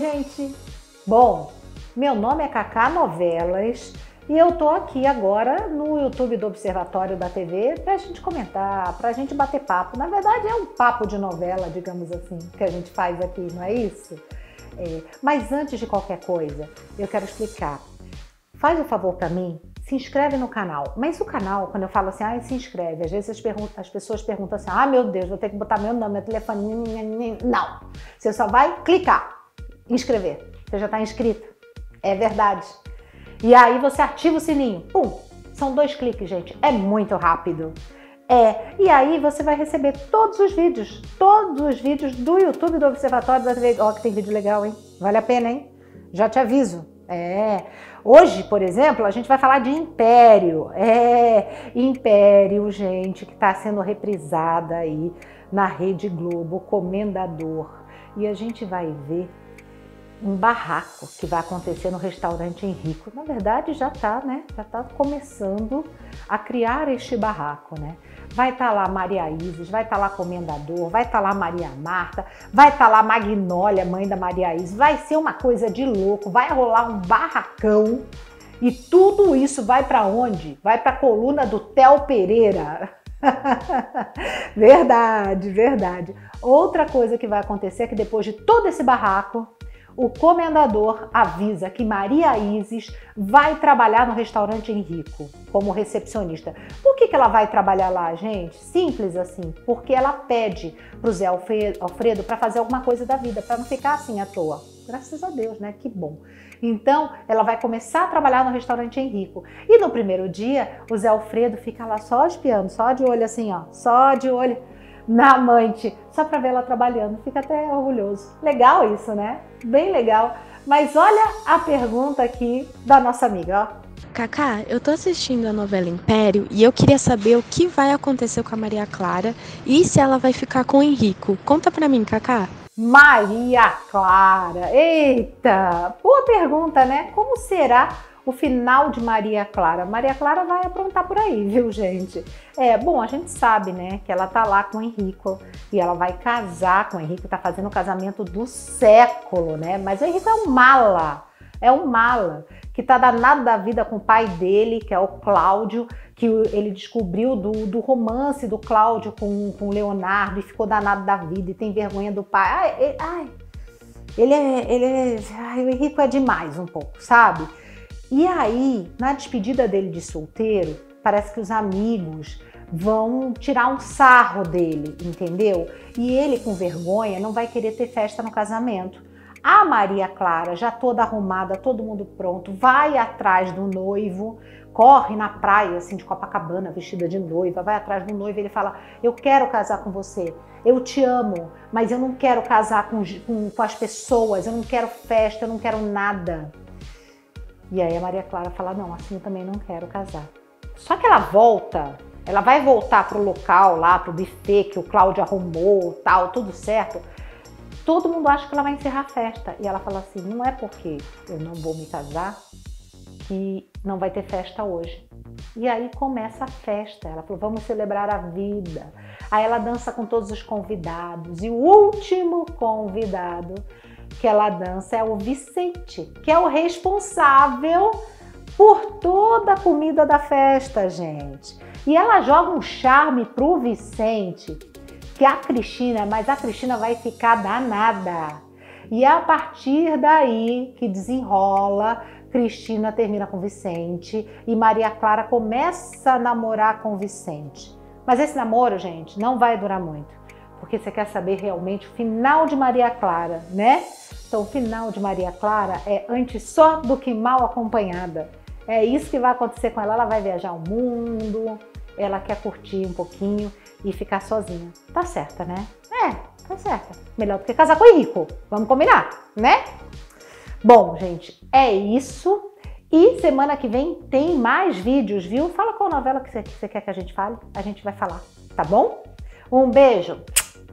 gente? Bom, meu nome é Cacá Novelas e eu tô aqui agora no YouTube do Observatório da TV para a gente comentar, para a gente bater papo. Na verdade, é um papo de novela, digamos assim, que a gente faz aqui, não é isso? É, mas antes de qualquer coisa, eu quero explicar. Faz o um favor para mim, se inscreve no canal. Mas o canal, quando eu falo assim, ah, se inscreve, às vezes as, as, pessoas perguntam assim, ah, meu Deus, vou ter que botar meu nome, meu telefone. Não. Você só vai clicar, inscrever. Você já está inscrito. É verdade. E aí você ativa o sininho. Pum! São dois cliques, gente. É muito rápido. É, e aí você vai receber todos os vídeos, todos os vídeos do YouTube do Observatório da TV. Ó, que tem vídeo legal, hein? Vale a pena, hein? Já te aviso. É. Hoje, por exemplo, a gente vai falar de Império. É, Império, gente, que está sendo reprisada aí na Rede Globo, Comendador. E a gente vai ver um barraco que vai acontecer no restaurante Henrico. Na verdade, já está, né? Já está começando a criar este barraco, né? Vai estar tá lá Maria Isis, vai estar tá lá Comendador, vai estar tá lá Maria Marta, vai estar tá lá Magnólia, mãe da Maria Isis. Vai ser uma coisa de louco, vai rolar um barracão. E tudo isso vai para onde? Vai para a coluna do Theo Pereira. verdade, verdade. Outra coisa que vai acontecer é que depois de todo esse barraco, o comendador avisa que Maria Isis vai trabalhar no restaurante Henrico como recepcionista. Por que, que ela vai trabalhar lá, gente? Simples assim, porque ela pede para o Zé Alfredo para fazer alguma coisa da vida, para não ficar assim à toa. Graças a Deus, né? Que bom. Então, ela vai começar a trabalhar no restaurante Henrico. E no primeiro dia, o Zé Alfredo fica lá só espiando, só de olho assim, ó, só de olho na amante, só para ver ela trabalhando. Fica até orgulhoso. Legal isso, né? Bem legal. Mas olha a pergunta aqui da nossa amiga, ó. Cacá, eu tô assistindo a novela Império e eu queria saber o que vai acontecer com a Maria Clara e se ela vai ficar com o Henrico. Conta pra mim, Cacá. Maria Clara, eita! Boa pergunta, né? Como será o final de Maria Clara. Maria Clara vai aprontar por aí, viu, gente? É, bom, a gente sabe, né, que ela tá lá com o Henrico e ela vai casar com o Henrico, tá fazendo o casamento do século, né? Mas o Henrico é um mala, é um mala que tá danado da vida com o pai dele, que é o Cláudio, que ele descobriu do, do romance do Cláudio com, com o Leonardo e ficou danado da vida e tem vergonha do pai. Ai, ai, ele é, ele é, ai, o Henrico é demais um pouco, sabe? E aí, na despedida dele de solteiro, parece que os amigos vão tirar um sarro dele, entendeu? E ele, com vergonha, não vai querer ter festa no casamento. A Maria Clara, já toda arrumada, todo mundo pronto, vai atrás do noivo, corre na praia, assim, de Copacabana, vestida de noiva, vai atrás do noivo e ele fala: Eu quero casar com você, eu te amo, mas eu não quero casar com, com, com as pessoas, eu não quero festa, eu não quero nada. E aí a Maria Clara fala: não, assim eu também não quero casar. Só que ela volta, ela vai voltar pro local lá, pro buffet que o Cláudio arrumou, tal, tudo certo. Todo mundo acha que ela vai encerrar a festa. E ela fala assim: não é porque eu não vou me casar que não vai ter festa hoje. E aí começa a festa. Ela falou: vamos celebrar a vida. Aí ela dança com todos os convidados. E o último convidado que ela dança é o Vicente, que é o responsável por toda a comida da festa, gente. E ela joga um charme pro Vicente, que a Cristina, mas a Cristina vai ficar danada. E é a partir daí que desenrola, Cristina termina com Vicente e Maria Clara começa a namorar com Vicente. Mas esse namoro, gente, não vai durar muito, porque você quer saber realmente o final de Maria Clara, né? Então, o final de Maria Clara é antes só do que mal acompanhada. É isso que vai acontecer com ela. Ela vai viajar o mundo, ela quer curtir um pouquinho e ficar sozinha. Tá certa, né? É, tá certa. Melhor do que casar com o Henrico. Vamos combinar, né? Bom, gente, é isso. E semana que vem tem mais vídeos, viu? Fala qual novela que você quer que a gente fale. A gente vai falar, tá bom? Um beijo.